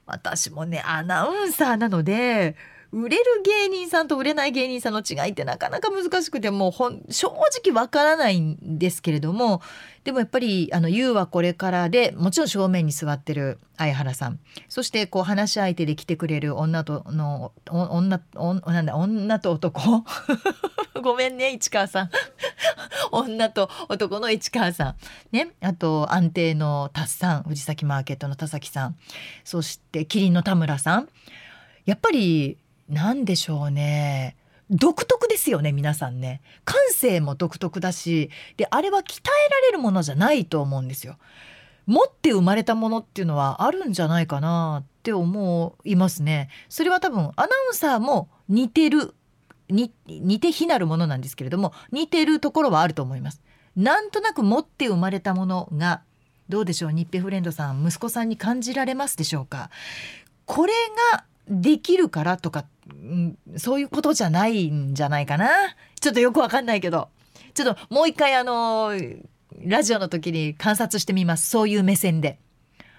私もねアナウンサーなので売れる芸人さんと売れない芸人さんの違いってなかなか難しくてもうほん正直わからないんですけれどもでもやっぱり「あの YOU はこれからで」もちろん正面に座ってる相原さん。そしてこう話し相手で来てくれる女との女なんだ女と男。ごめんね市川さん。女と男の市川さん。ねあと安定のタスさん藤崎マーケットの田崎さん。そしてキリンの田村さん。やっぱり何でしょうね。独特ですよね皆さんね。感性も独特だしであれは鍛えられるものじゃないと思うんですよ。持って生まれたものっていうのはあるんじゃないかなって思いますね。それは多分アナウンサーも似てる似て非なるものなんですけれども似てるところはあると思います。なんとなく持って生まれたものがどうでしょうニッペフレンドさん息子さんに感じられますでしょうか。これができるからとか、そういうことじゃないんじゃないかな。ちょっとよくわかんないけど。ちょっともう一回あのラジオの時に観察してみます。そういう目線で。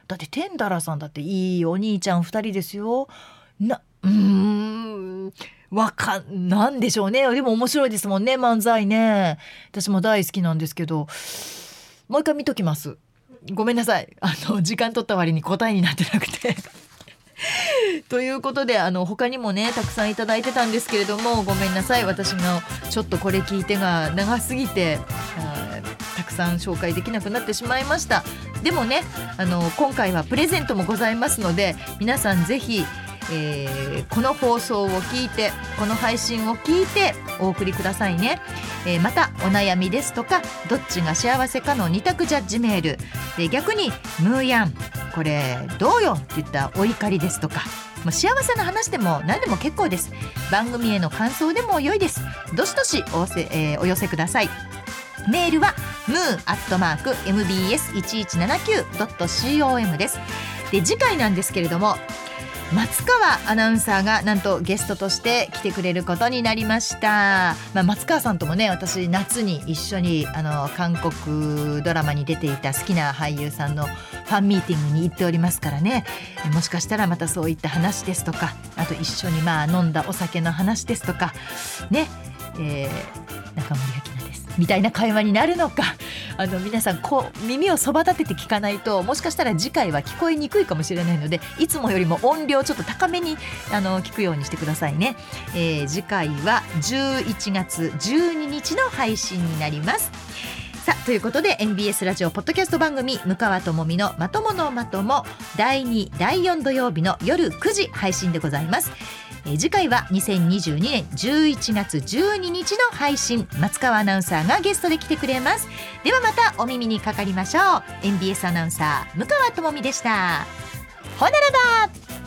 だってテンダラさんだっていいお兄ちゃん2人ですよ。なうんわかんなんでしょうね。でも面白いですもんね漫才ね。私も大好きなんですけど。もう一回見ときます。ごめんなさい。あの時間取った割に答えになってなくて。ということであの他にもねたくさんいただいてたんですけれどもごめんなさい。私のちょっとこれ聞いてが長すぎてたくさん紹介できなくなってしまいました。でもねあの今回はプレゼントもございますので皆さん是非えー、この放送を聞いてこの配信を聞いてお送りくださいね、えー、またお悩みですとかどっちが幸せかの二択ジャッジメール。で逆に「ムーヤンこれどうよ」って言ったお怒りですとかもう幸せな話でも何でも結構です。番組への感想でも良いです。どしどしおせ、えー、お寄せください。メールは moo.mbs1179.com です。で次回なんですけれども松川アナウンサーがなんとゲストとして来てくれることになりました、まあ、松川さんともね私夏に一緒にあの韓国ドラマに出ていた好きな俳優さんのファンミーティングに行っておりますからね。もしかしたらまたそういった話ですとかあと一緒にまあ飲んだお酒の話ですとかね、えー、中森明菜みたいな会話になるのか。あの皆さんこう耳をそば立てて聞かないともしかしたら次回は聞こえにくいかもしれないのでいつもよりも音量ちょっと高めにあの聞くようにしてくださいね、えー、次回は11月12日の配信になります。さあということで NBS ラジオポッドキャスト番組「向川智美のまとものまとも」第2第4土曜日の夜9時配信でございます。え次回は2022年11月12日の配信。松川アナウンサーがゲストで来てくれます。ではまたお耳にかかりましょう。NBS アナウンサー向川智美でした。ほならば。